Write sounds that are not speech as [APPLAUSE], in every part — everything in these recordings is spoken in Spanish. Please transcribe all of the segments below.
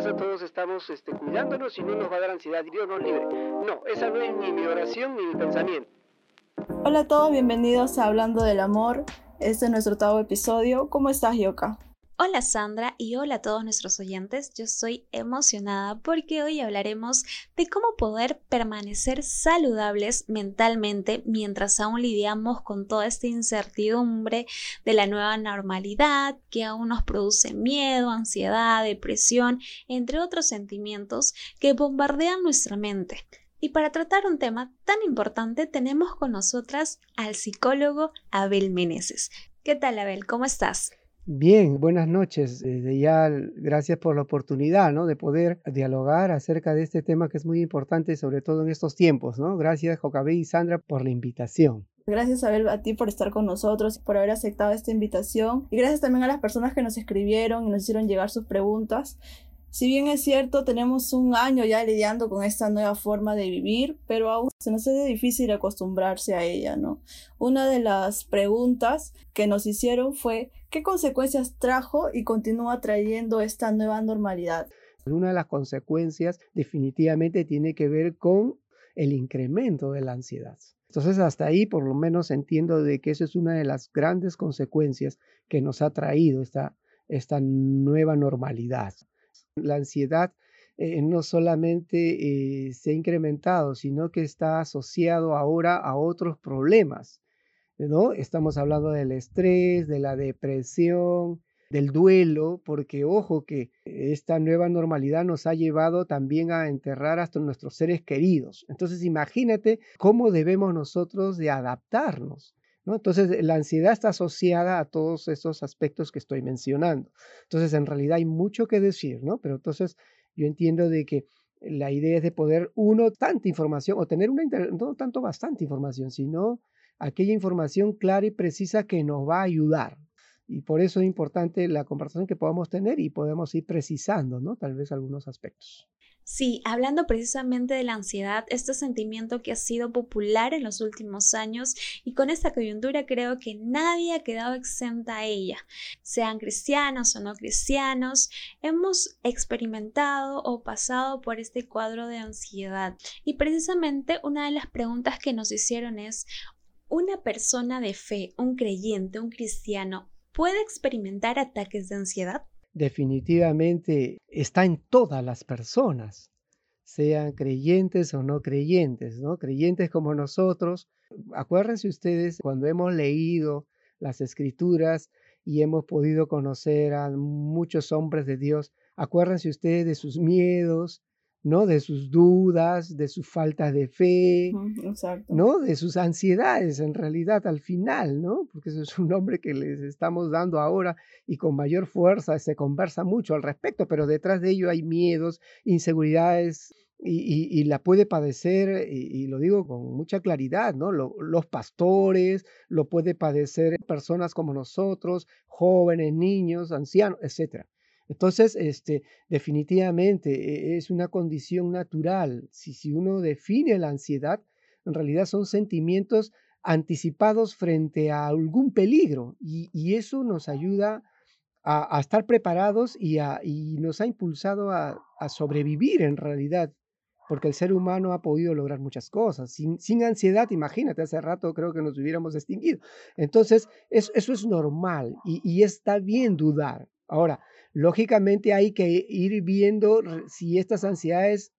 casa todos estamos este, cuidándonos y no nos va a dar ansiedad, Dios nos libre. No, esa no es ni mi oración ni mi pensamiento. Hola a todos, bienvenidos a Hablando del Amor. Este es nuestro octavo episodio. ¿Cómo estás, Yoka? Hola Sandra y hola a todos nuestros oyentes. Yo estoy emocionada porque hoy hablaremos de cómo poder permanecer saludables mentalmente mientras aún lidiamos con toda esta incertidumbre de la nueva normalidad que aún nos produce miedo, ansiedad, depresión, entre otros sentimientos que bombardean nuestra mente. Y para tratar un tema tan importante tenemos con nosotras al psicólogo Abel Meneses. ¿Qué tal Abel? ¿Cómo estás? Bien, buenas noches. Desde ya, gracias por la oportunidad. De poder dialogar acerca de este tema que es muy importante, sobre todo en estos tiempos, ¿no? Gracias, Jocabé y Sandra, por la invitación. Gracias, Abel, a ti por estar con nosotros, por haber aceptado esta invitación. Y gracias también a las personas que nos escribieron y nos hicieron llegar sus preguntas. Si bien es cierto, tenemos un año ya lidiando con esta nueva forma de vivir, pero aún se nos hace difícil acostumbrarse a ella. Una de las preguntas que nos hicieron fue ¿qué consecuencias trajo y continúa trayendo esta nueva normalidad? Una de las consecuencias definitivamente tiene que ver con el incremento de la ansiedad. Entonces, hasta ahí por lo menos entiendo de que eso es una de las grandes consecuencias que nos ha traído esta, esta nueva normalidad. La ansiedad eh, no solamente eh, se ha incrementado, sino que está asociado ahora a otros problemas. ¿No? Estamos hablando del estrés, de la depresión, del duelo, porque ojo que esta nueva normalidad nos ha llevado también a enterrar hasta nuestros seres queridos. Entonces imagínate cómo debemos nosotros de adaptarnos. Entonces, la ansiedad está asociada a todos esos aspectos que estoy mencionando. Entonces, en realidad hay mucho que decir, ¿no? Pero entonces yo entiendo de que la idea es de poder, uno, tanta información, o tener una, no tanto bastante información, sino aquella información clara y precisa que nos va a ayudar. Y por eso es importante la conversación que podamos tener y podemos ir precisando, ¿no? Tal vez algunos aspectos. Sí, hablando precisamente de la ansiedad, este sentimiento que ha sido popular en los últimos años y con esta coyuntura creo que nadie ha quedado exenta a ella. Sean cristianos o no cristianos, hemos experimentado o pasado por este cuadro de ansiedad. Y precisamente una de las preguntas que nos hicieron es, ¿una persona de fe, un creyente, un cristiano, puede experimentar ataques de ansiedad? definitivamente está en todas las personas, sean creyentes o no creyentes, ¿no? Creyentes como nosotros. Acuérdense ustedes cuando hemos leído las escrituras y hemos podido conocer a muchos hombres de Dios, acuérdense ustedes de sus miedos, ¿no? De sus dudas, de su falta de fe, ¿no? De sus ansiedades en realidad al final, ¿no? Porque eso es un nombre que les estamos dando ahora y con mayor fuerza se conversa mucho al respecto, pero detrás de ello hay miedos, inseguridades y, la puede padecer, y, lo digo con mucha claridad, ¿no? los pastores, lo puede padecer personas como nosotros, jóvenes, niños, ancianos, etcétera. Entonces, este, definitivamente e, es una condición natural. Si, si uno define la ansiedad, en realidad son sentimientos anticipados frente a algún peligro y, eso nos ayuda a, estar preparados y, nos ha impulsado a, sobrevivir en realidad, porque el ser humano ha podido lograr muchas cosas. Sin, ansiedad, imagínate, hace rato creo que nos hubiéramos extinguido. Entonces, eso es normal y, y está bien dudar. Ahora, Lógicamente hay que ir viendo si estas ansiedades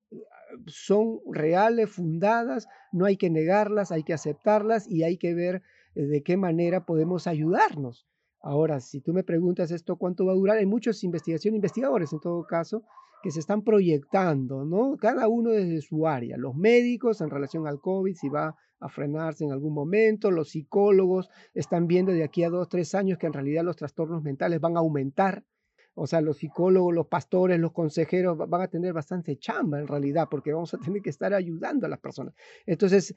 son reales, fundadas, no hay que negarlas, hay que aceptarlas y hay que ver eh, de qué manera podemos ayudarnos. Ahora, si tú me preguntas esto, ¿cuánto va a durar? Hay muchas investigaciones, investigadores en todo caso, que se están proyectando, ¿no? Cada uno desde su área. Los médicos en relación al COVID, si va a frenarse en algún momento. Los psicólogos están viendo de aquí a dos, tres años que en realidad los trastornos mentales van a aumentar o sea, los psicólogos, los pastores, los consejeros van a tener bastante chamba en realidad, porque vamos a tener que estar ayudando a las personas. Entonces,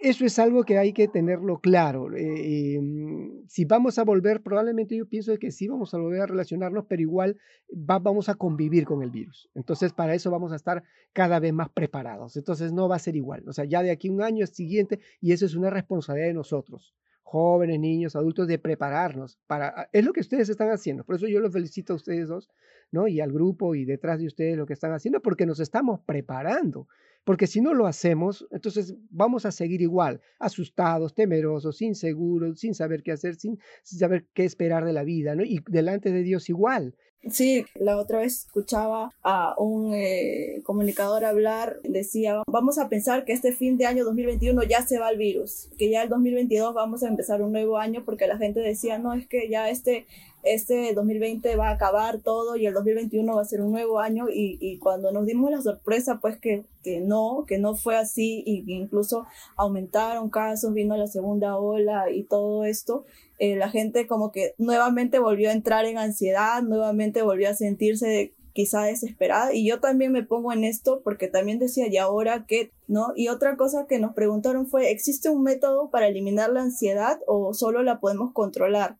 eso es algo que hay que tenerlo claro. Eh, em, si vamos a volver, probablemente yo pienso que sí vamos a volver a relacionarnos, pero igual vamos a convivir con el virus. Entonces, para eso vamos a estar cada vez más preparados. Entonces, no va a ser igual. O sea, ya de aquí un año es siguiente, y eso es una responsabilidad de nosotros jóvenes, niños, adultos, de prepararnos para, ah, es lo que ustedes están haciendo. Por eso yo los felicito a ustedes dos, ¿no? Y al grupo y detrás de ustedes lo que están haciendo, porque nos estamos preparando. Porque si no lo hacemos, entonces vamos a seguir igual, asustados, temerosos, inseguros, sin saber qué hacer, sin, saber qué esperar de la vida, ¿no? Y delante de Dios igual. Sí, la otra vez escuchaba a un eh, comunicador hablar, decía, vamos a pensar que este fin de año 2021 ya se va el virus, que ya el 2022 vamos a empezar un nuevo año porque la gente decía, no, es que ya este este 2020 va a acabar todo y el 2021 va a ser un nuevo año y, y cuando nos dimos la sorpresa pues que, que, no, que no fue así y que incluso aumentaron casos, vino la segunda ola y todo esto, eh, la gente como que nuevamente volvió a entrar en ansiedad, nuevamente volvió a sentirse quizá desesperada y yo también me pongo en esto porque también decía y ahora qué no y otra cosa que nos preguntaron fue existe un método para eliminar la ansiedad o solo la podemos controlar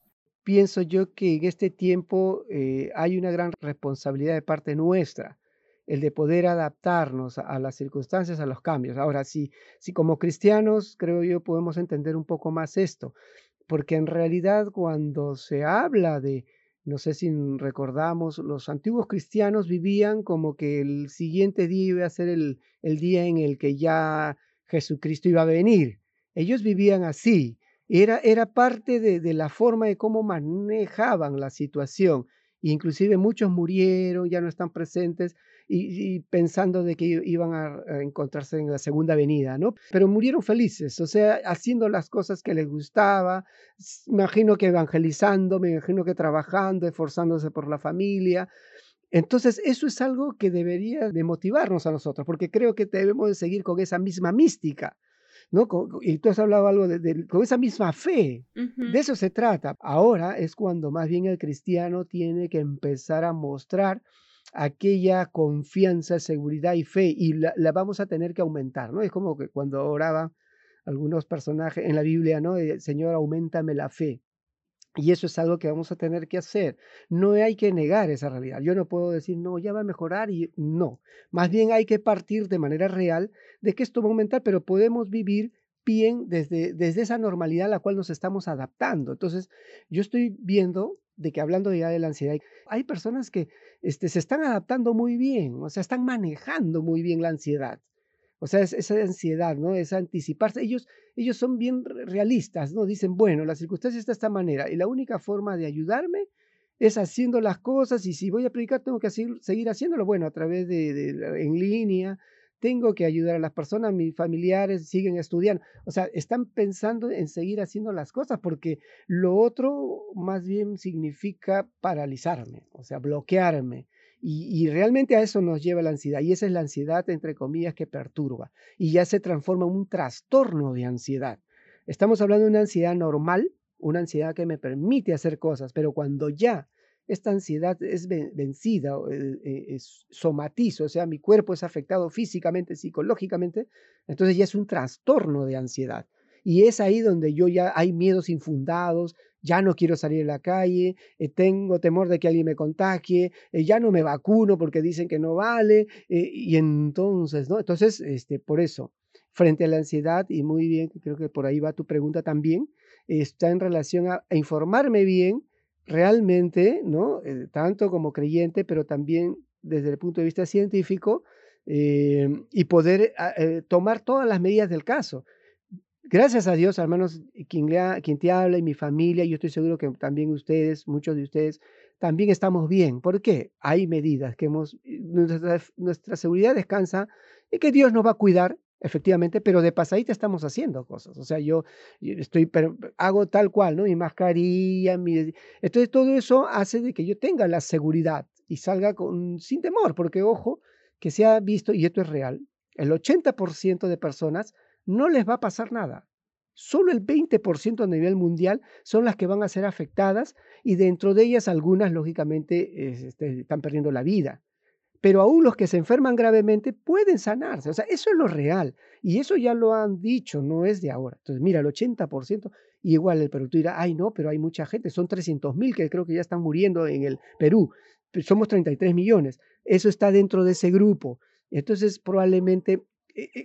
pienso yo que en este tiempo eh, hay una gran responsabilidad de parte nuestra, el de poder adaptarnos a, las circunstancias, a los cambios. Ahora, si, si como cristianos, creo yo, podemos entender un poco más esto, porque en realidad cuando se habla de, no sé si recordamos, los antiguos cristianos vivían como que el siguiente día iba a ser el, el día en el que ya Jesucristo iba a venir. Ellos vivían así era, era parte de, la forma de cómo manejaban la situación. Inclusive muchos murieron, ya no están presentes y, pensando de que iban a, encontrarse en la segunda venida, ¿no? Pero murieron felices, o sea, haciendo las cosas que les gustaba, imagino que evangelizando, me imagino que trabajando, esforzándose por la familia. Entonces, eso es algo que debería de motivarnos a nosotros, porque creo que debemos de seguir con esa misma mística ¿no? Y tú has hablado algo de, con esa misma fe. De eso se trata. Ahora es cuando más bien el cristiano tiene que empezar a mostrar aquella confianza, seguridad y fe y la, vamos a tener que aumentar, ¿no? Es como que cuando oraba algunos personajes en la Biblia, ¿no? Señor, aumentame la fe. Y eso es algo que vamos a tener que hacer. No hay que negar esa realidad. Yo no puedo decir, no, ya va a mejorar y no. Más bien hay que partir de manera real de que esto va a aumentar, pero podemos vivir bien desde, desde esa normalidad a la cual nos estamos adaptando. Entonces, yo estoy viendo de que hablando ya de la ansiedad, hay personas que este, se están adaptando muy bien, o sea, están manejando muy bien la ansiedad. O sea, esa ansiedad, ¿no? Es anticiparse. Ellos, ellos son bien realistas, ¿no? Dicen, bueno, la circunstancia está de esta manera y la única forma de ayudarme es haciendo las cosas y si voy a predicar tengo que seguir haciéndolo, bueno, a través de, en línea, tengo que ayudar a las personas, mis familiares siguen estudiando. O sea, están pensando en seguir haciendo las cosas porque lo otro más bien significa paralizarme, o sea, bloquearme. Y, realmente a eso nos lleva la ansiedad. Y esa es la ansiedad, entre comillas, que perturba. Y ya se transforma en un trastorno de ansiedad. Estamos hablando de una ansiedad normal, una ansiedad que me permite hacer cosas, pero cuando ya esta ansiedad es vencida, eh, eh, es somatizo, o sea, mi cuerpo es afectado físicamente, psicológicamente, entonces ya es un trastorno de ansiedad. Y es ahí donde yo ya hay miedos infundados, ya no quiero salir a la calle, eh, tengo temor de que alguien me contagie, eh, ya no me vacuno porque dicen que no vale, eh, y entonces, ¿no? Entonces, este, por eso, frente a la ansiedad, y muy bien, creo que por ahí va tu pregunta también, está en relación a, informarme bien realmente, ¿no? tanto como creyente, pero también desde el punto de vista científico, y poder ah, tomar todas las medidas del caso gracias a Dios, hermanos, quien, quien te habla y mi familia, yo estoy seguro que también ustedes, muchos de ustedes, también estamos bien. ¿Por qué? Hay medidas que hemos, nuestra, seguridad descansa y que Dios nos va a cuidar, efectivamente, pero de pasadita estamos haciendo cosas. O sea, yo, estoy, hago tal cual, ¿no? Mi mascarilla, mi... Entonces todo eso hace de que yo tenga la seguridad y salga con, sin temor, porque ojo, que se ha visto, y esto es real, el 80% de personas no les va a pasar nada. Solo el 20% a nivel mundial son las que van a ser afectadas y dentro de ellas algunas, lógicamente, este, están perdiendo la vida. Pero aún los que se enferman gravemente pueden sanarse. O sea, eso es lo real. Y eso ya lo han dicho, no es de ahora. Entonces, mira, el 80%, y igual el Perú, tú dirás, ay, no, pero hay mucha gente, son 300 mil que creo que ya están muriendo en el Perú. Somos 33 millones. Eso está dentro de ese grupo. Entonces, probablemente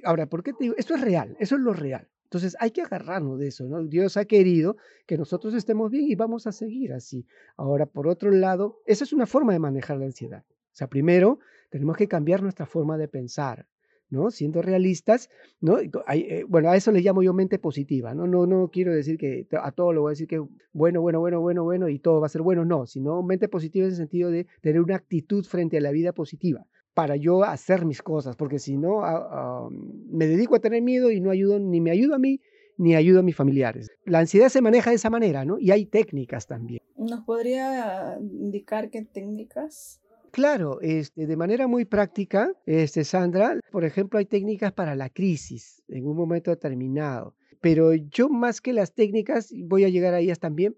ahora, ¿por qué te digo? Esto es real, eso es lo real. Entonces hay que agarrarnos de eso, ¿no? Dios ha querido que nosotros estemos bien y vamos a seguir así. Ahora, por otro lado, esa es una forma de manejar la ansiedad. O sea, primero tenemos que cambiar nuestra forma de pensar. ¿no? Siendo realistas, ¿no? Eh, bueno, a eso le llamo yo mente positiva, ¿no? No, no quiero decir que a todo lo voy a decir que bueno, bueno, bueno, bueno, bueno y todo va a ser bueno, no, sino mente positiva en el sentido de tener una actitud frente a la vida positiva para yo hacer mis cosas, porque si no, ah, ah, me dedico a tener miedo y no ayudo, ni me ayudo a mí, ni ayudo a mis familiares. La ansiedad se maneja de esa manera, ¿no? Y hay técnicas también. ¿Nos podría indicar qué técnicas? Claro, este, de manera muy práctica, este, Sandra, por ejemplo, hay técnicas para la crisis en un momento determinado. Pero yo más que las técnicas, voy a llegar a ellas también,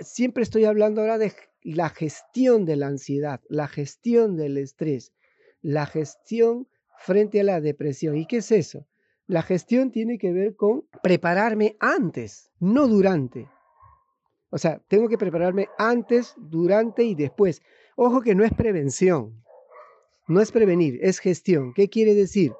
siempre estoy hablando ahora de la gestión de la ansiedad, la gestión del estrés, la gestión frente a la depresión. ¿Y qué es eso? La gestión tiene que ver con prepararme antes, no durante. O sea, tengo que prepararme antes, durante y después. Ojo que no es prevención, no es prevenir, es gestión. ¿Qué quiere decir?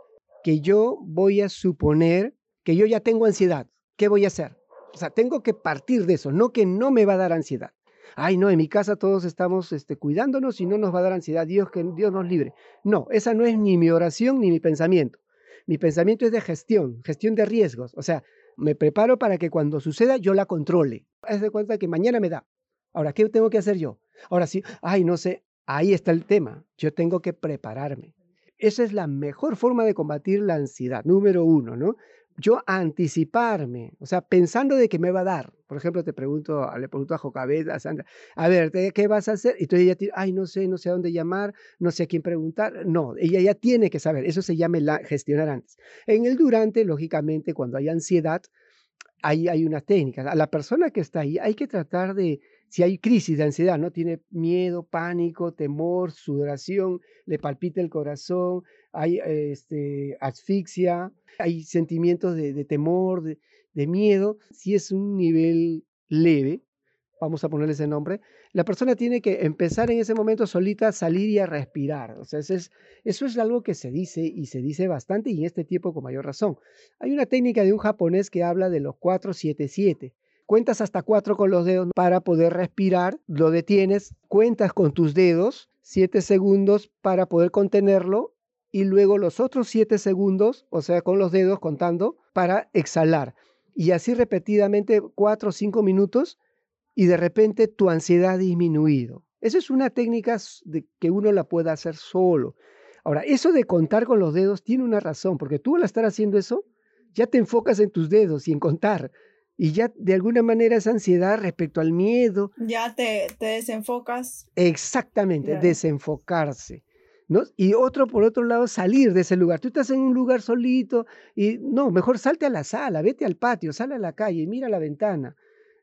Que yo voy a suponer que yo ya tengo ansiedad. ¿Qué voy a hacer? O sea, tengo que partir de eso, no que no me va a dar ansiedad. Ay, no, en mi casa todos estamos este, cuidándonos y no nos va a dar ansiedad. Dios, que Dios nos libre. No, esa no es ni mi oración ni mi pensamiento. Mi pensamiento es de gestión, gestión de riesgos. O sea, me preparo para que cuando suceda yo la controle. Haz de cuenta que mañana me da. Ahora, ¿qué tengo que hacer yo? Ahora sí, ay, no sé, ahí está el tema. Yo tengo que prepararme. Esa es la mejor forma de combatir la ansiedad, número uno, ¿no? Yo anticiparme, o sea, pensando de que me va a dar. Por ejemplo, te pregunto, le pregunto a Jocabet, a Sandra, a ver, ¿qué vas a hacer? Y tú ella te ay, no sé, no sé a dónde llamar, no sé a quién preguntar. No, ella ya tiene que saber. Eso se llama la, gestionar antes. En el durante, lógicamente, cuando hay ansiedad, ahí hay una técnica. A la persona que está ahí hay que tratar de, si hay crisis de ansiedad, ¿no? Tiene miedo, pánico, temor, sudoración, le palpita el corazón, hay este, asfixia, hay sentimientos de, temor, de, miedo. Si es un nivel leve, vamos a ponerle ese nombre, la persona tiene que empezar en ese momento solita a salir y a respirar. O sea, eso es, eso es algo que se dice y se dice bastante y en este tiempo con mayor razón. Hay una técnica de un japonés que habla de los 477 cuentas hasta cuatro con los dedos para poder respirar, lo detienes, cuentas con tus dedos siete segundos para poder contenerlo y luego los otros siete segundos, o sea, con los dedos contando, para exhalar. Y así repetidamente cuatro o cinco minutos y de repente tu ansiedad ha disminuido. Esa es una técnica de que uno la pueda hacer solo. Ahora, eso de contar con los dedos tiene una razón, porque tú al estar haciendo eso, ya te enfocas en tus dedos y en contar y ya de alguna manera esa ansiedad respecto al miedo. Ya te, te desenfocas. Exactamente, desenfocarse. Y otro, por otro lado, salir de ese lugar. Tú estás en un lugar solito y no, mejor salte a la sala, vete al patio, sale a la calle, mira la ventana,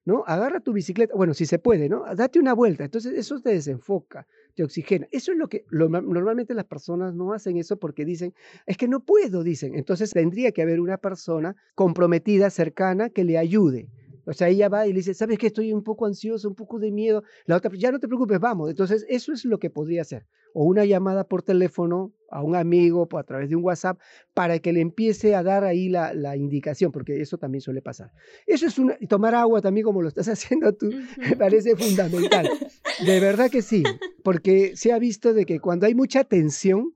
¿no? Agarra tu bicicleta, bueno, si se puede, ¿no? Date una vuelta. Entonces eso te desenfoca te oxigena. Eso es lo que normalmente las personas no hacen eso porque dicen, es que no puedo, dicen. Entonces tendría que haber una persona comprometida, cercana, que le ayude. O sea, ella va y le dice, ¿sabes que estoy un poco ansioso, un poco de miedo? La otra, ya no te preocupes, vamos. Entonces, eso es lo que podría hacer. O una llamada por teléfono a un amigo a través de un WhatsApp para que le empiece a dar ahí la, la indicación, porque eso también suele pasar. Eso es una, tomar agua también como lo estás [LAUGHS] haciendo tú, me parece fundamental. De verdad que sí, porque se ha visto de que cuando hay mucha tensión,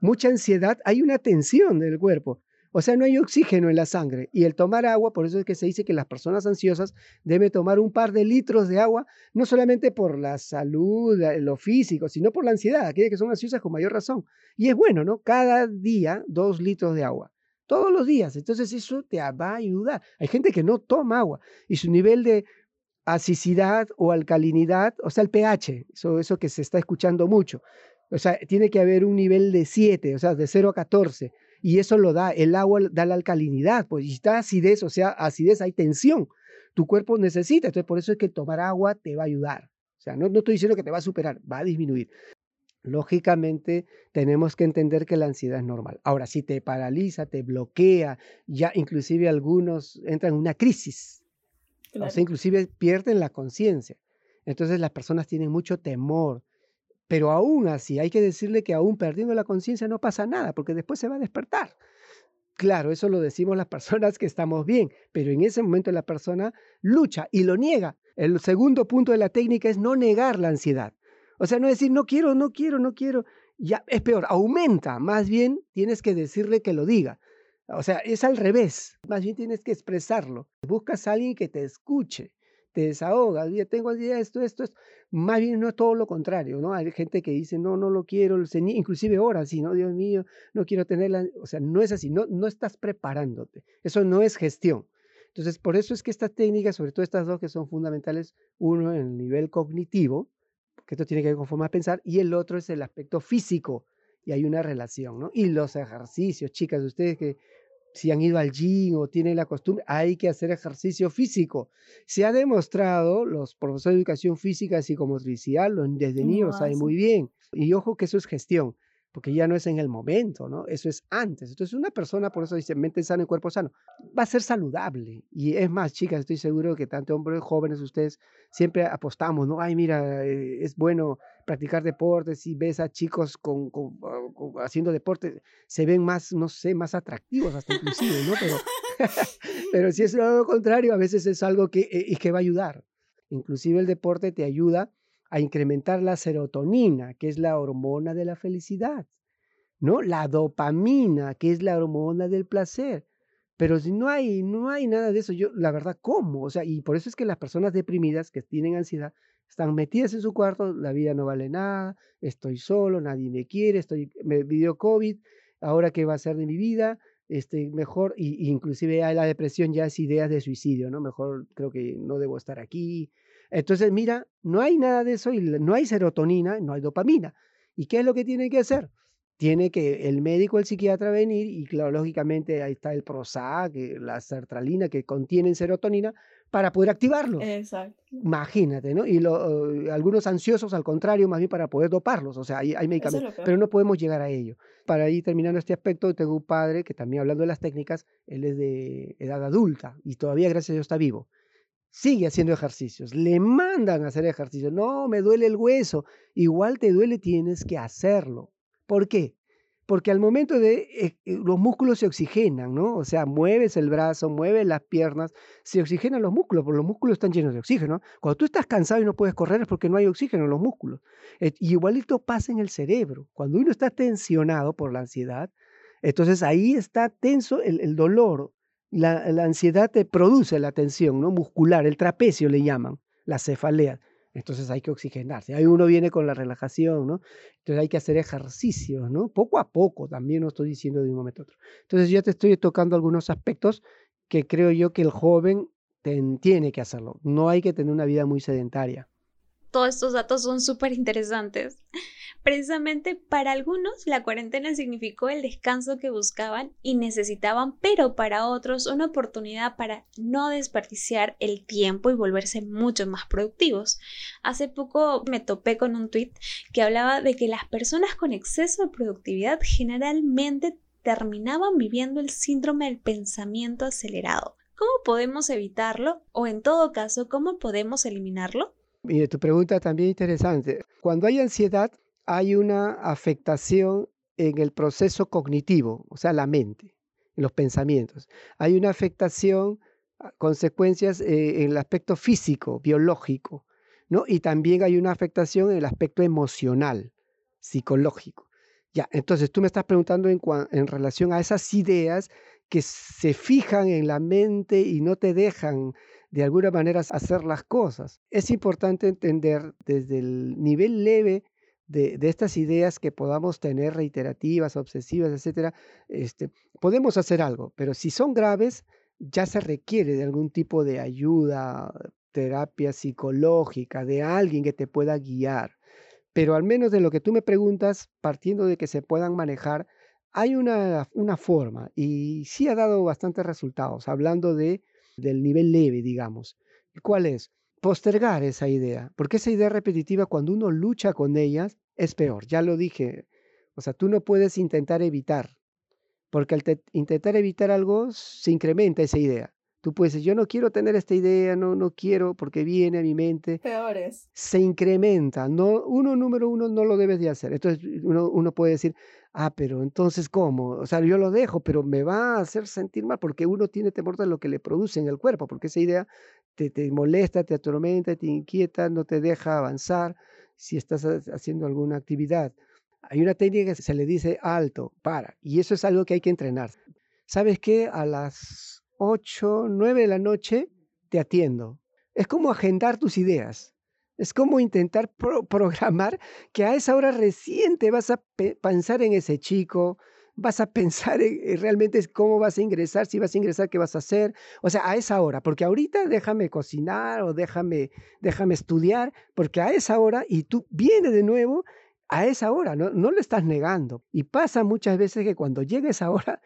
mucha ansiedad, hay una tensión del cuerpo. O sea, no hay oxígeno en la sangre. Y el tomar agua, por eso es que se dice que las personas ansiosas deben tomar un par de litros de agua, no solamente por la salud, lo físico, sino por la ansiedad, aquellas que son ansiosas con mayor razón. Y es bueno, ¿no? Cada día dos litros de agua. Todos los días. Entonces eso te va a ayudar. Hay gente que no toma agua y su nivel de asicidad o alcalinidad, o sea, el pH, eso, eso que se está escuchando mucho. O sea, tiene que haber un nivel de 7, o sea, de 0 a 14 y eso lo da, el agua da la alcalinidad, pues y está acidez, o sea, acidez, hay tensión, tu cuerpo necesita, entonces por eso es que tomar agua te va a ayudar, o sea, no, no estoy diciendo que te va a superar, va a disminuir. Lógicamente tenemos que entender que la ansiedad es normal. Ahora, si te paraliza, te bloquea, ya inclusive algunos entran en una crisis, o sea, inclusive pierden la conciencia. Entonces las personas tienen mucho temor, pero aún así, hay que decirle que aún perdiendo la conciencia no pasa nada, porque después se va a despertar. Claro, eso lo decimos las [LAUGHS] personas que estamos bien, pero en ese momento la persona lucha y lo niega. El segundo punto de la técnica es no negar la ansiedad. O sea, no decir no quiero, no quiero, no quiero. Ya es peor, aumenta. Más bien tienes que decirle que lo diga. O sea, es al revés. Más bien tienes que expresarlo. Buscas a alguien que te escuche, te desahoga. Oye, tengo idea esto, esto, esto. Más bien no es todo lo contrario, ¿no? Hay gente que dice, no, no lo quiero, inclusive ahora sí, ¿no? Dios mío, no quiero tenerla. O sea, no es así, no, no estás preparándote. Eso no es gestión. Entonces, por eso es que estas técnicas, sobre todo estas dos que son fundamentales, uno en el nivel cognitivo, que esto tiene que ver con forma de pensar, y el otro es el aspecto físico, y hay una relación, ¿no? Y los ejercicios, chicas, ustedes que si han ido al gym o tienen la costumbre, hay que hacer ejercicio físico. Se ha demostrado, los profesores de educación física y psicomotricidad desde niños saben muy bien. Y ojo que eso es gestión porque ya no es en el momento, ¿no? Eso es antes. Entonces, una persona, por eso dice mente sana y cuerpo sano, va a ser saludable. Y es más, chicas, estoy seguro que tanto hombres jóvenes, ustedes siempre apostamos, ¿no? Ay, mira, eh, es bueno practicar deportes y ves a chicos con, ah, haciendo deporte, se ven más, no sé, más atractivos hasta inclusive, ¿no? [LAUGHS] Pero, si es lo contrario, a veces es algo que, eh, y que va a ayudar. Inclusive el deporte te ayuda a incrementar la serotonina, que es la hormona de la felicidad, ¿no? La dopamina, que es la hormona del placer. Pero si no hay, no hay nada de eso, yo, la verdad, ¿cómo? O sea, y por eso es que las personas deprimidas que tienen ansiedad están metidas en su cuarto, la vida no vale nada, estoy solo, nadie me quiere, estoy, me dio COVID, ahora qué va a ser de mi vida, este, mejor, y, inclusive la depresión ya es ideas de suicidio, ¿no? Mejor creo que no debo estar aquí, entonces, mira, no hay nada de eso y no hay serotonina, no hay dopamina. ¿Y qué es lo que tiene que hacer? Tiene que el médico, el psiquiatra venir y claro, lógicamente ahí está el Prozac, la sertralina que contienen serotonina para poder activarlo. Exacto. Imagínate, ¿no? Y eh, algunos ansiosos, al contrario, más bien para poder doparlos. O sea, hay, hay medicamentos, pero no podemos llegar a ello. Para ir terminando este aspecto, tengo un padre que también hablando de las técnicas, él es de edad adulta y todavía, gracias a Dios, está vivo sigue haciendo ejercicios, le mandan a hacer ejercicio, no, me duele el hueso, igual te duele, tienes que hacerlo. ¿Por qué? Porque al momento de eh, eh, los músculos se oxigenan, ¿no? O sea, mueves el brazo, mueves las piernas, se oxigenan los músculos, porque los músculos están llenos de oxígeno. Cuando tú estás cansado y no puedes correr es porque no hay oxígeno en los músculos. Eh, y igualito pasa en el cerebro. Cuando uno está tensionado por la ansiedad, entonces ahí está tenso el, el dolor, la, ansiedad te produce la tensión ¿no? muscular, el trapecio le llaman, la cefalea. Entonces hay que oxigenarse. Ahí uno viene con la relajación, ¿no? Entonces hay que hacer ejercicios, ¿no? Poco a poco, también no estoy diciendo de un momento a otro. Entonces ya te estoy tocando algunos aspectos que creo yo que el joven tiene que hacerlo. No hay que tener una vida muy sedentaria. Todos estos datos son súper interesantes. Precisamente para algunos la cuarentena significó el descanso que buscaban y necesitaban, pero para otros una oportunidad para no desperdiciar el tiempo y volverse mucho más productivos. Hace poco me topé con un tweet que hablaba de que las personas con exceso de productividad generalmente terminaban viviendo el síndrome del pensamiento acelerado. ¿Cómo podemos evitarlo? O en todo caso, ¿cómo podemos eliminarlo? Tu pregunta también interesante. Cuando hay ansiedad, hay una afectación en el proceso cognitivo, o sea, la mente, en los pensamientos. Hay una afectación, ah, consecuencias eh, en el aspecto físico, biológico, ¿no? Y también hay una afectación en el aspecto emocional, psicológico. Ya, entonces tú me estás preguntando en relación a esas ideas que se fijan en la mente y no te dejan de alguna manera hacer las cosas. Es importante entender desde el nivel leve de, estas ideas que podamos tener reiterativas, obsesivas, etcétera, este, podemos hacer algo, pero si son graves, ya se requiere de algún tipo de ayuda, terapia psicológica, de alguien que te pueda guiar. Pero al menos de lo que tú me preguntas, partiendo de que se puedan manejar, hay una, una forma y sí ha dado bastantes resultados, hablando de, del nivel leve, digamos. ¿Cuál es? postergar esa idea, porque esa idea repetitiva, cuando uno lucha con ellas, es peor. Ya lo dije. O sea, tú no puedes intentar evitar, porque al intentar evitar algo se incrementa esa idea. Tú puedes decir, yo no quiero tener esta idea, no, no quiero porque viene a mi mente. Peores. Se incrementa. No, uno, número uno, no lo debes de hacer. Entonces uno, uno puede decir, ah, pero entonces ¿cómo? O sea, yo lo dejo, pero me va a hacer sentir mal porque uno tiene temor de lo que le produce en el cuerpo, porque esa idea te, te molesta, te atormenta, te inquieta, no te deja avanzar si estás haciendo alguna actividad. Hay una técnica que se le dice alto, para, y eso es algo que hay que entrenar. ¿Sabes qué? A las 8, 9 de la noche te atiendo. Es como agendar tus ideas. Es como intentar programar que a esa hora reciente vas a pensar en ese chico, vas a [LAUGHS] pensar en, realmente cómo vas a ingresar, si vas a ingresar, qué vas a hacer. O sea, a esa hora, porque ahorita déjame cocinar o déjame, déjame estudiar, porque a esa hora, y tú vienes de nuevo a esa hora, no, no lo estás negando. Y pasa muchas veces que cuando llega esa hora,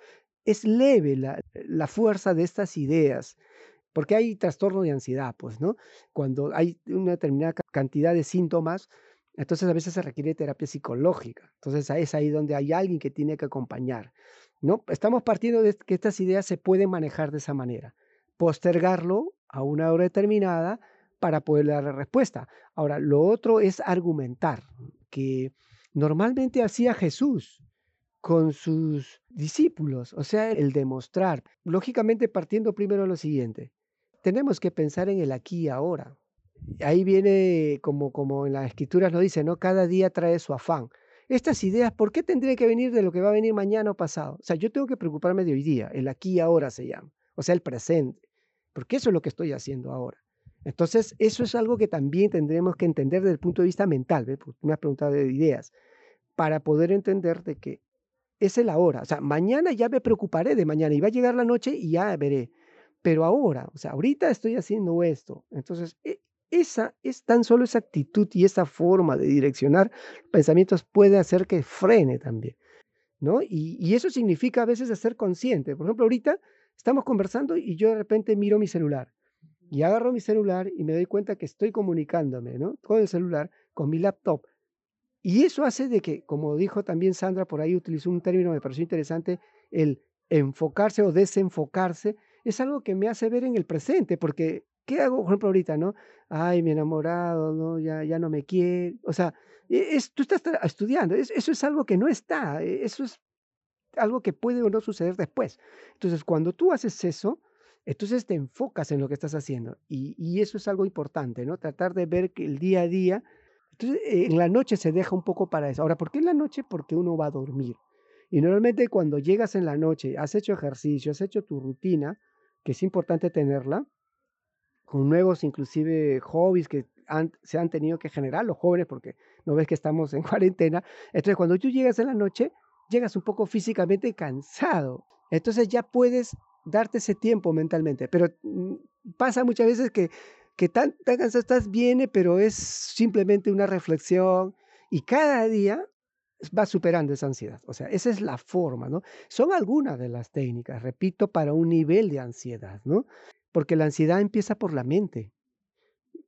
es leve la, la fuerza de estas ideas porque hay trastorno de ansiedad, pues, ¿no? Cuando hay una determinada cantidad de síntomas, entonces a veces se requiere terapia psicológica. Entonces es ahí donde hay alguien que tiene que acompañar, ¿no? Estamos partiendo de que estas ideas se pueden manejar de esa manera. Postergarlo a una hora determinada para poder dar la respuesta. Ahora, lo otro es argumentar, que normalmente hacía Jesús con sus discípulos, o sea, el demostrar. Lógicamente partiendo primero lo siguiente, tenemos que pensar en el aquí y ahora. Ahí viene, como, como en las escrituras lo dice, ¿no? Cada día trae su afán. Estas ideas, ¿por qué tendría que venir de lo que va a venir mañana o pasado? O sea, yo tengo que preocuparme de hoy día, el aquí y ahora se llama, o sea, el presente, porque eso es lo que estoy haciendo ahora. Entonces, eso es algo que también tendremos que entender desde el punto de vista mental, ¿ves? me has preguntado de ideas, para poder entender de que es el ahora. O sea, mañana ya me preocuparé de mañana y va a llegar la noche y ya veré pero ahora, o sea, ahorita estoy haciendo esto. Entonces, e, esa es tan solo esa actitud y esa forma de direccionar pensamientos puede hacer que frene también, ¿no? Y, eso significa a veces ser consciente. Por ejemplo, ahorita estamos conversando y yo de repente miro mi celular y agarro mi celular y me doy cuenta que estoy comunicándome, ¿no? Con el celular, con mi laptop. Y eso hace de que, como dijo también Sandra, por ahí utilizó un término, me pareció interesante, el enfocarse o desenfocarse es algo que me hace ver en el presente, porque ¿qué hago, por ejemplo, ahorita, no? Ay, mi enamorado, no, ya, ya no me quiere. O sea, e, es, tú estás estudiando, eso es algo que no está, e, eso es algo que puede o no suceder después. Entonces, cuando tú haces eso, entonces te enfocas en lo que estás haciendo y, y eso es algo importante, ¿no? Tratar de ver que el día a día, entonces en la noche se deja un poco para eso. Ahora, ¿por qué en la noche? Porque uno va a dormir. Y normalmente cuando llegas en la noche, has hecho ejercicio, has hecho tu rutina, que es importante tenerla, con nuevos inclusive hobbies que se han tenido que generar los jóvenes, porque no ves que estamos en [LAUGHS] cuarentena. Entonces, cuando tú llegas en la noche, llegas un poco físicamente cansado. Entonces ya puedes darte ese tiempo mentalmente. Pero mm, pasa muchas veces que, que tan, tan cansado estás, viene, pero es simplemente una reflexión. Y cada día va superando esa ansiedad. O sea, esa es la forma, ¿no? Son algunas de las técnicas, repito, para un nivel de ansiedad, ¿no? Porque la ansiedad empieza por la mente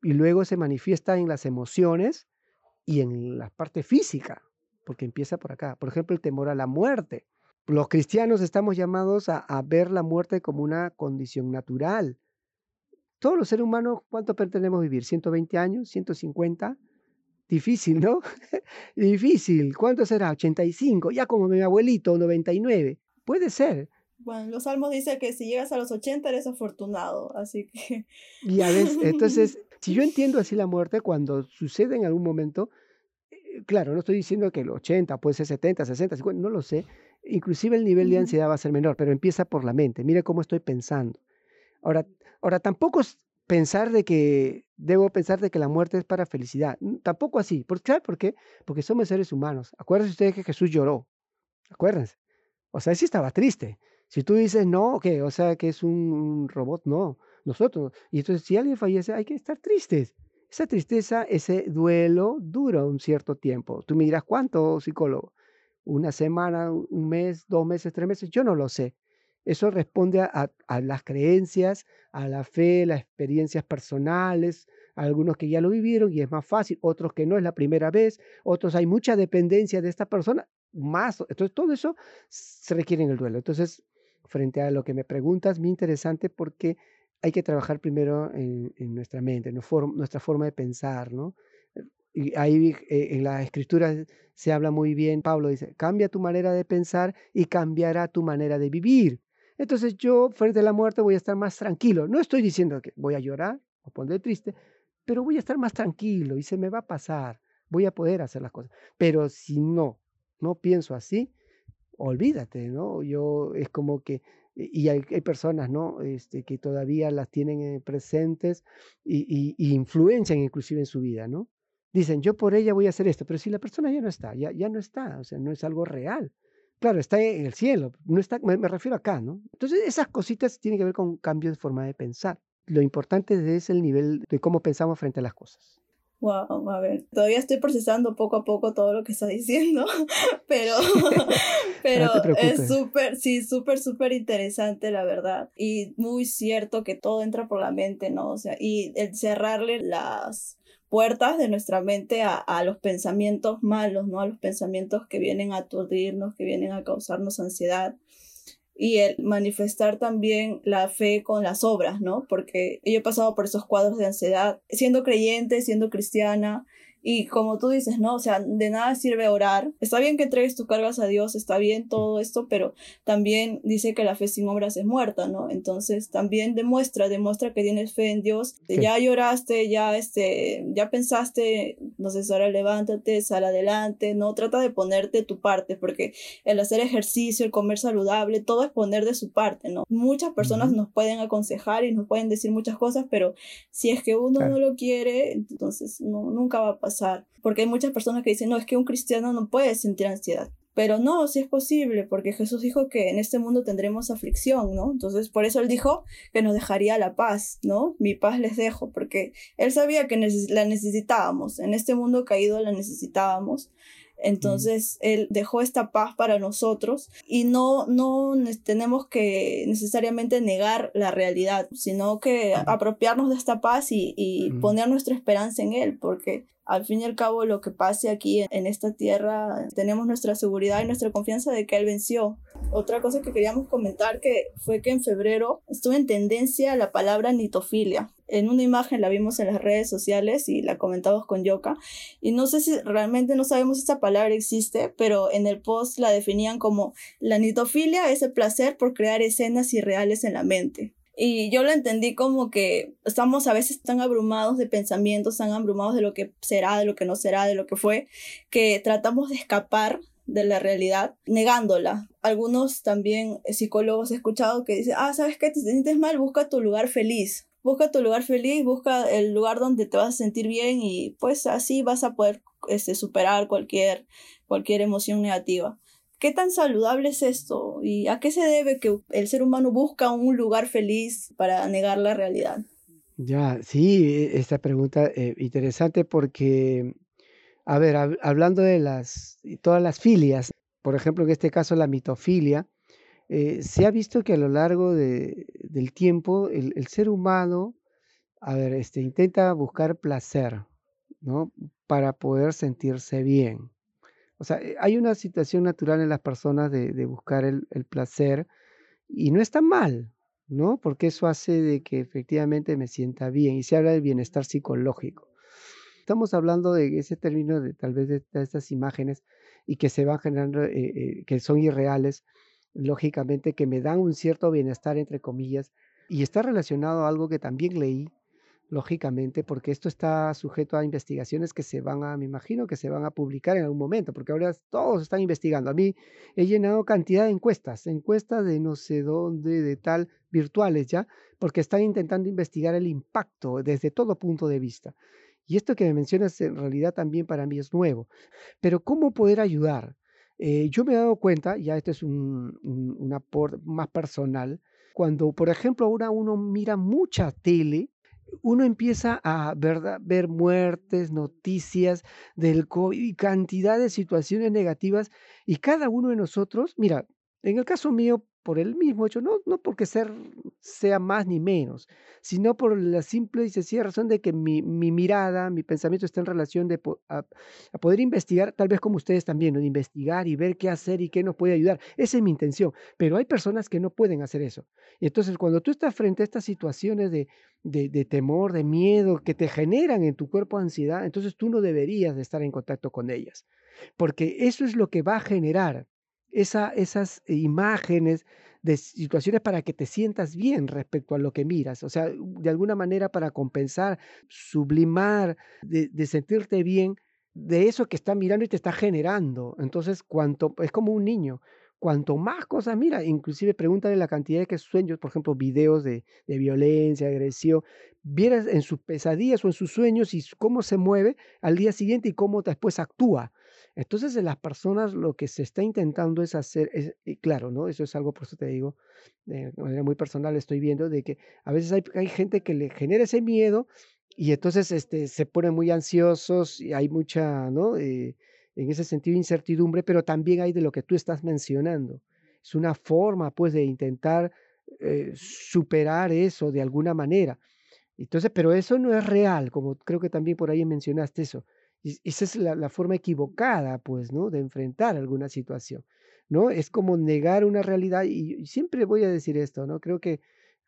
y luego se manifiesta en las emociones y en la parte física, porque empieza por acá. Por ejemplo, el temor a la muerte. Los cristianos estamos llamados a, a ver la muerte como una condición natural. Todos los seres humanos, ¿cuánto pretendemos vivir? ¿120 años? ¿150? Difícil, ¿no? [LAUGHS] Difícil. ¿Cuánto será? 85. Ya como mi abuelito, 99. Puede ser. Bueno, los salmos dicen que si llegas a los 80 eres afortunado, así que... Ya ves, entonces, [LAUGHS] si yo entiendo así la muerte, cuando sucede en algún momento, eh, claro, no estoy diciendo que el 80, puede ser 70, 60, 50, no lo sé, inclusive el nivel de ansiedad va a ser menor, pero empieza por la mente, mire cómo estoy pensando. Ahora, ahora tampoco pensar de que, debo pensar de que la muerte es para felicidad. Mm, tampoco así. ¿Por qué? ¿Por qué? Porque somos seres humanos. Acuérdense ustedes que Jesús lloró. Acuérdense. O sea, él sí estaba triste. Si tú dices no, que, o sea, que es un robot, no. Nosotros. Y entonces, si alguien fallece, hay que estar tristes. Esa tristeza, ese duelo dura un cierto tiempo. Tú me dirás, ¿cuánto, psicólogo? ¿Una semana, un mes, dos meses, tres meses? Yo no lo sé. Eso responde a, las creencias, a la fe, las experiencias personales, algunos que ya lo vivieron y es más fácil, otros que no es la primera vez, otros hay mucha dependencia de esta persona, más, entonces todo eso se requiere en el duelo. Entonces, frente a lo que me preguntas, muy interesante porque hay que trabajar primero en, nuestra mente, en nuestra forma de pensar, ¿no? Y ahí eh, en la escritura se habla muy bien, Pablo dice, cambia tu manera de pensar y cambiará tu manera de vivir. Entonces yo, frente a la muerte, voy a estar más tranquilo. No estoy diciendo que voy a llorar o poner triste, pero voy a estar más tranquilo y se me va a pasar. Voy a poder hacer las cosas. Pero si no, no pienso así, olvídate, ¿no? Yo es como que, y hay, personas, ¿no? Este, que todavía las tienen eh, presentes y, y, influencian inclusive en su vida, ¿no? Dicen, yo por ella voy a hacer esto, pero si la persona ya no está, ya, ya no está, o sea, no es algo real. Claro, está en el cielo, no está, me, refiero acá, ¿no? Entonces, esas cositas tienen que ver con cambio de forma de pensar. Lo importante es el nivel de cómo pensamos frente a las cosas. Wow, a ver, todavía estoy procesando poco a poco todo lo que está diciendo, [LAUGHS] pero, [LAUGHS] pero es súper, sí, súper, súper interesante, la verdad. Y muy cierto que todo entra por la mente, ¿no? O sea, y el cerrarle las, puertas de nuestra mente a, los pensamientos malos, ¿no? A los pensamientos que vienen a aturdirnos, que vienen a causarnos ansiedad. Y el manifestar también la fe con las obras, ¿no? Porque yo he pasado por esos cuadros de ansiedad, siendo creyente, siendo cristiana, y como tú dices, ¿no? O sea, de nada sirve orar. Está bien que entregues tus cargas a Dios, está bien todo esto, pero también dice que la fe sin obras es muerta, ¿no? Entonces también demuestra, demuestra que tienes fe en Dios. Ya lloraste, ya, este, ya pensaste, no sé, ahora levántate, sal adelante, ¿no? Trata de ponerte tu parte, porque el hacer ejercicio, el comer saludable, todo es poner de su parte, ¿no? Muchas personas nos pueden aconsejar y nos pueden decir muchas cosas, pero si es que uno no lo quiere, entonces no, nunca va a pasar porque hay muchas personas que dicen, no, es que un cristiano no puede sentir ansiedad. Pero no, sí es posible, porque Jesús dijo que en este mundo tendremos aflicción, ¿no? Entonces, por eso Él dijo que nos dejaría la paz, ¿no? Mi paz les dejo, porque Él sabía que la necesitábamos, en este mundo caído la necesitábamos. Entonces, Él dejó esta paz para nosotros y no, no tenemos que necesariamente negar la realidad, sino que apropiarnos de esta paz y, y poner nuestra esperanza en Él, porque al fin y al cabo lo que pase aquí en esta tierra, tenemos nuestra seguridad y nuestra confianza de que Él venció. Otra cosa que queríamos comentar que fue que en febrero estuvo en tendencia la palabra nitofilia. En una imagen la vimos en las redes sociales y la comentamos con Yoka. Y no sé si realmente no sabemos si esta palabra existe, pero en el post la definían como la nitofilia es el placer por crear escenas irreales en la mente. Y yo lo entendí como que estamos a veces tan abrumados de pensamientos, tan abrumados de lo que será, de lo que no será, de lo que fue, que tratamos de escapar de la realidad negándola. Algunos también psicólogos he escuchado que dicen, ah, ¿sabes qué? Te sientes mal, busca tu lugar feliz. Busca tu lugar feliz, busca el lugar donde te vas a sentir bien y pues así vas a poder este, superar cualquier, cualquier emoción negativa. ¿Qué tan saludable es esto? ¿Y a qué se debe que el ser humano busca un lugar feliz para negar la realidad? Ya, sí, e, esta pregunta eh, interesante porque, a ver, hablando de las, todas las filias, por ejemplo, en este caso la mitofilia, eh, se ha visto que a lo largo de, del tiempo el, el, ser humano, a ver, este, intenta buscar placer, ¿no? Para poder sentirse bien. O sea, eh, hay una situación natural en las personas de, buscar el, placer y no está mal, ¿no? Porque eso hace de que efectivamente me sienta bien y se habla del bienestar psicológico. Estamos hablando de ese término de tal vez de, estas imágenes y que se van generando, eh, que son irreales, lógicamente, que me dan un cierto bienestar, entre comillas, y está relacionado a algo que también leí lógicamente, porque esto está sujeto a investigaciones que se van a, me imagino que se van a publicar en algún momento, porque ahora todos están investigando. A mí he llenado cantidad de encuestas, encuestas de no sé dónde, de tal, virtuales ya, porque están intentando investigar el impacto desde todo punto de vista. Y esto que me mencionas en realidad también para mí es nuevo. Pero ¿cómo poder ayudar? Eh, yo me he dado cuenta, ya esto es un, un, aporte más personal, cuando por ejemplo ahora uno mira mucha tele, uno empieza a ver, muertes, noticias del COVID y cantidad de situaciones negativas y cada uno de nosotros, mira, en el caso mío por el mismo hecho, no, no porque ser sea más ni menos, sino por la simple y sencilla razón de que mi, mi mirada, mi pensamiento está en relación de a, poder investigar, tal vez como ustedes también, de investigar y ver qué hacer y qué nos puede ayudar. Esa es mi intención, pero hay personas que no pueden hacer eso. Y entonces cuando tú estás frente a estas situaciones de, de, de temor, de miedo, que te generan en tu cuerpo ansiedad, entonces tú no deberías de estar en contacto con ellas, porque eso es lo que va a generar esa, esas imágenes de situaciones para que te sientas bien respecto a lo que miras, o sea, de alguna manera para compensar, sublimar, de, de sentirte bien de eso que está mirando y te está generando. Entonces, cuanto, es como un niño, cuanto más cosas mira, inclusive pregúntale la cantidad de que sueños, por ejemplo, videos de, de violencia, agresión, vieras en sus pesadillas o en sus sueños y cómo se mueve al día siguiente y cómo después actúa. Entonces, en las personas lo que se está intentando es hacer, y claro, ¿no? Eso es algo, por eso te digo, de manera muy personal, estoy viendo de que a veces hay, hay gente que le genera ese miedo y entonces este, se ponen muy ansiosos y hay mucha, ¿no? Eh, en ese sentido, incertidumbre, pero también hay de lo que tú estás mencionando. Es una forma, pues, de intentar eh, superar eso de alguna manera. Entonces, pero eso no es real, como creo que también por ahí mencionaste eso. Y esa es la, forma equivocada, pues, ¿no? De enfrentar alguna situación, ¿no? Es como negar una realidad, y, y siempre voy a decir esto, ¿no? Creo que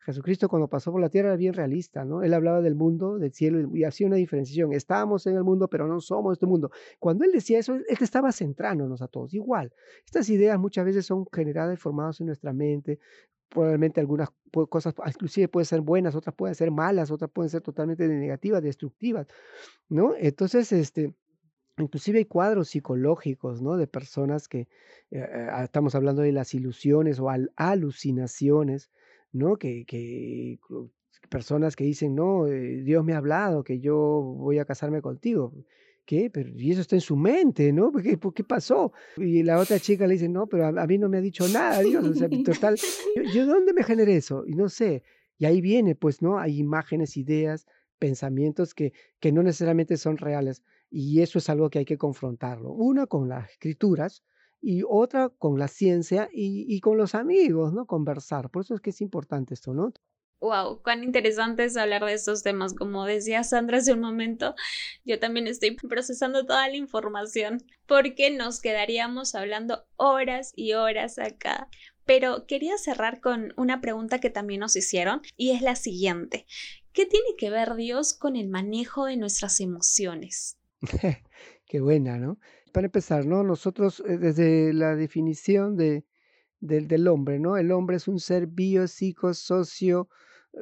Jesucristo cuando pasó por la tierra era bien realista, ¿no? Él hablaba del mundo, del cielo y hacía una diferenciación. Estábamos en el mundo, pero no somos este mundo. Cuando él decía eso, él estaba centrándonos a todos. Igual, estas ideas muchas veces son generadas y formadas en nuestra mente. Probablemente algunas cosas, inclusive pueden ser buenas, otras pueden ser malas, otras pueden ser totalmente negativas, destructivas, ¿no? Entonces, este, inclusive hay cuadros psicológicos, ¿no? De personas que, eh, eh, estamos hablando de las ilusiones o al, alucinaciones, ¿no? Que, que personas que dicen, no, eh, Dios me ha hablado, que yo voy a casarme contigo. ¿Qué? Pero y eso está en su mente, ¿no? ¿Por qué, por qué pasó? Y la otra chica le dice, no, pero a, a mí no me ha dicho nada, Dios. O sea, [LAUGHS] total, yo, yo dónde me generé eso? Y no sé. Y ahí viene, pues, ¿no? Hay imágenes, ideas, pensamientos que, que no necesariamente son reales. Y eso es algo que hay que confrontarlo. Una con las escrituras, y otra con la ciencia y, y, con los amigos, ¿no? Conversar. Por eso es que es importante esto, ¿no? Wow, cuán interesante es hablar de estos temas. Como decía Sandra hace un momento, yo también estoy procesando toda la información porque nos quedaríamos hablando horas y horas acá. Pero quería cerrar con una pregunta que también nos hicieron y es la siguiente. ¿Qué tiene que ver Dios con el manejo de nuestras emociones? [LAUGHS] Qué buena, ¿no? Para empezar, ¿no? Nosotros, eh, desde la definición de, del, del hombre, ¿no? El hombre es un ser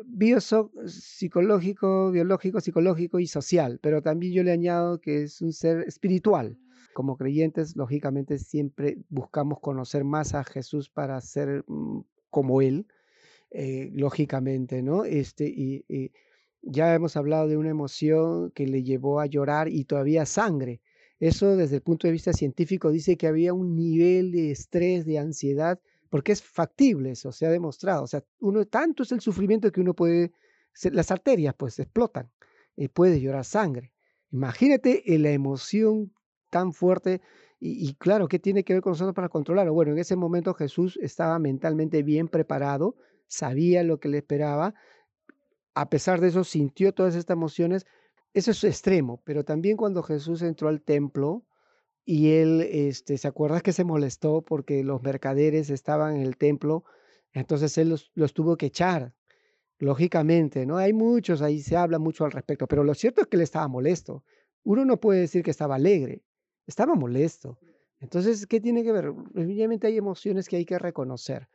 biopsicológico, biológico, psicológico y social, pero también yo le añado que es un ser espiritual. Como creyentes, lógicamente, siempre buscamos conocer más a Jesús para ser mm, como Él, eh, lógicamente, ¿no? Este, y ya hemos hablado de una emoción que le llevó a llorar y todavía sangre. Eso desde el punto de vista científico dice que había un nivel de estrés, de ansiedad, porque es factible eso, se ha demostrado. O sea, uno, tanto es el sufrimiento que uno puede, las arterias pues explotan y puede llorar sangre. Imagínate la emoción tan fuerte y, y, claro, ¿qué tiene que ver con nosotros para controlarlo? Bueno, en ese momento Jesús estaba mentalmente bien preparado, sabía lo que le esperaba, a pesar de eso sintió todas estas emociones, eso es extremo, pero también cuando Jesús entró al templo y él, este, ¿se acuerdas que se molestó porque los mercaderes estaban en el templo? Entonces él los, los tuvo que echar, lógicamente, ¿no? Hay muchos, ahí se habla mucho al respecto, pero lo cierto es que él estaba molesto. Uno no puede decir que estaba alegre, estaba molesto. Entonces, ¿qué tiene que ver? Evidentemente hay emociones que hay que reconocer.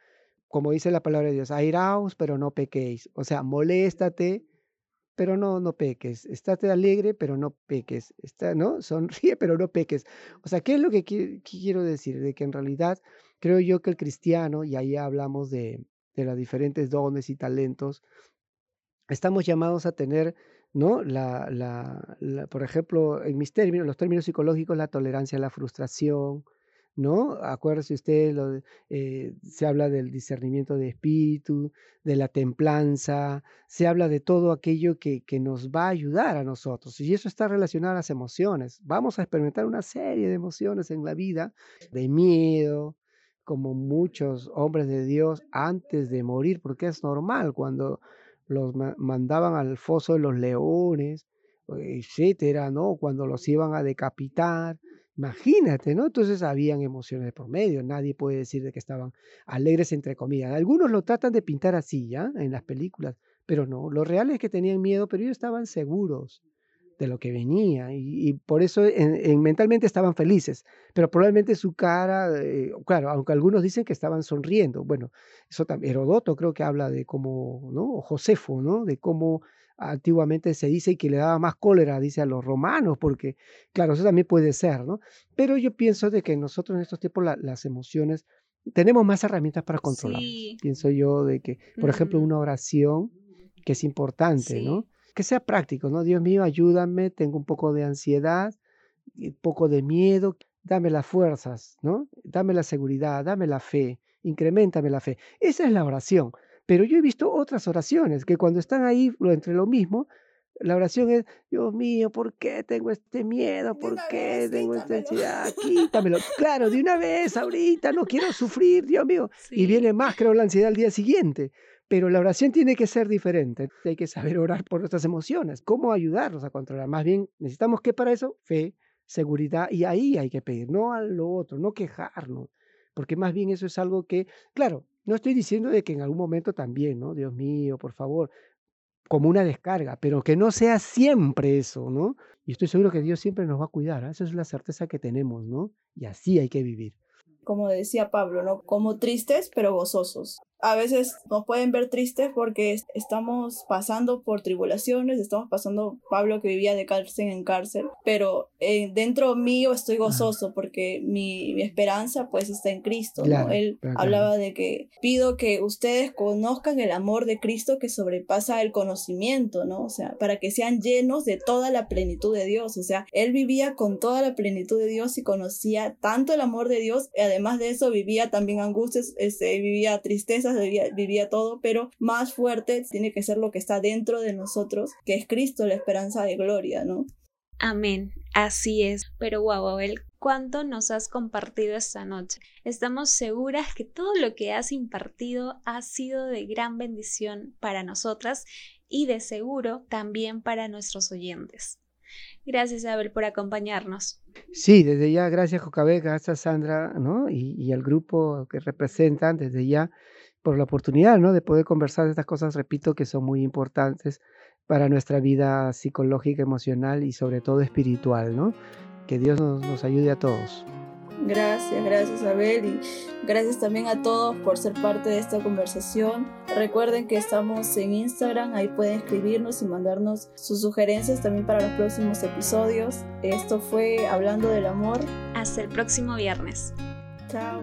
Como dice la palabra de Dios, airaos, pero no pequéis. O sea, moléstate, pero no, no peques. Estate alegre, pero no peques. Está, ¿no? Sonríe, [LAUGHS] pero no peques. O sea, ¿qué es lo que, qui- quiero decir? De que en realidad creo yo que el cristiano, y ahí hablamos de, de los diferentes dones y talentos, estamos llamados a tener, ¿no? La, la, la- por ejemplo, en mis términos, los términos psicológicos, la tolerancia a la frustración, ¿no? Acuérdese usted, eh, se habla del discernimiento de espíritu, de la templanza, se habla de todo aquello que, que nos va a ayudar a nosotros. Y eso está relacionado a las emociones. Vamos a experimentar una serie de emociones en la vida, de miedo, como muchos hombres de Dios antes de morir, porque es normal cuando los mandaban al foso de los leones, etcétera, ¿no? Cuando los iban a decapitar, Imagínate, ¿no? Entonces habían emociones por medio, nadie puede decir de que estaban alegres entre comillas. Algunos lo tratan de pintar así, ¿ya? En las películas, pero no, lo real es que tenían miedo, pero ellos estaban seguros de lo que venía y, por eso en, mentalmente estaban felices, pero probablemente su cara, eh, claro, aunque algunos dicen que estaban sonriendo, bueno, eso también, Herodoto creo que habla de cómo, ¿no? O Josefo, ¿no? De cómo antiguamente se dice que le daba más cólera, dice a los romanos, porque, claro, eso también puede ser, ¿no? Pero yo pienso de que nosotros en estos tiempos las emociones tenemos más herramientas para controlar. Pienso yo de que, por ejemplo, una oración que es importante, ¿no? Que sea práctico, ¿no? Dios mío, ayúdame, tengo un poco de ansiedad, un poco de miedo, dame las fuerzas, ¿no? Dame la seguridad, dame la fe, incrementame la fe. Esa es la oración. Pero yo he visto otras oraciones que cuando están ahí entre lo mismo, la oración es, Dios mío, ¿por qué tengo este miedo? ¿Por qué tengo esta ansiedad? [LAUGHS] Quítamelo. Claro, de una vez, ahorita, no quiero sufrir, Dios mío. Y viene más, creo, la ansiedad al día siguiente. Pero la oración tiene que ser diferente. Hay que saber orar por nuestras emociones. ¿Cómo ayudarnos a controlar? Más bien, necesitamos que para eso, fe, seguridad, y ahí hay que pedir, no a lo otro, no quejarnos. Porque más bien eso es algo que, claro, no estoy diciendo de que en algún momento también, ¿no? Dios mío, por favor, como una descarga, pero que no sea siempre eso, ¿no? Y estoy seguro que Dios siempre nos va a cuidar, ¿ah? esa es la certeza que tenemos, ¿no? Y así hay que vivir. Como decía Pablo, ¿no? Como tristes, pero gozosos a veces nos pueden ver tristes porque estamos pasando por tribulaciones, estamos pasando, Pablo que vivía de cárcel en cárcel, pero eh, dentro mío estoy gozoso porque mi, mi, esperanza pues está en Cristo, ¿no? Él hablaba de que pido que ustedes conozcan el amor de Cristo que sobrepasa el conocimiento, ¿no? O sea, para que sean llenos de toda la plenitud de Dios, o sea, él vivía con toda la plenitud de Dios y conocía tanto el amor de Dios, y además de eso vivía también angustias, este, vivía tristeza vivía, todo, pero más fuerte tiene que ser lo que está dentro de nosotros, que es Cristo, la esperanza de gloria, ¿no? Amén, así es. Pero wow, Abel, ¿cuánto nos has compartido esta noche? Estamos seguras que todo lo que has impartido ha sido de gran bendición para nosotras y de seguro también para nuestros oyentes. Gracias, Abel, por acompañarnos. Sí, desde ya, gracias, Jocabe, gracias, Sandra, ¿no? Y, y al grupo que representan, desde ya por la oportunidad, ¿no? De poder conversar de estas cosas, repito, que son muy importantes para nuestra vida psicológica, emocional y sobre todo espiritual, ¿no? Que Dios nos, nos ayude a todos. Gracias, gracias Abel y gracias también a todos por ser parte de esta conversación. Recuerden que estamos en Instagram, ahí pueden escribirnos y mandarnos sus sugerencias también para los próximos episodios. Esto fue Hablando del Amor. Hasta el próximo viernes. Chao.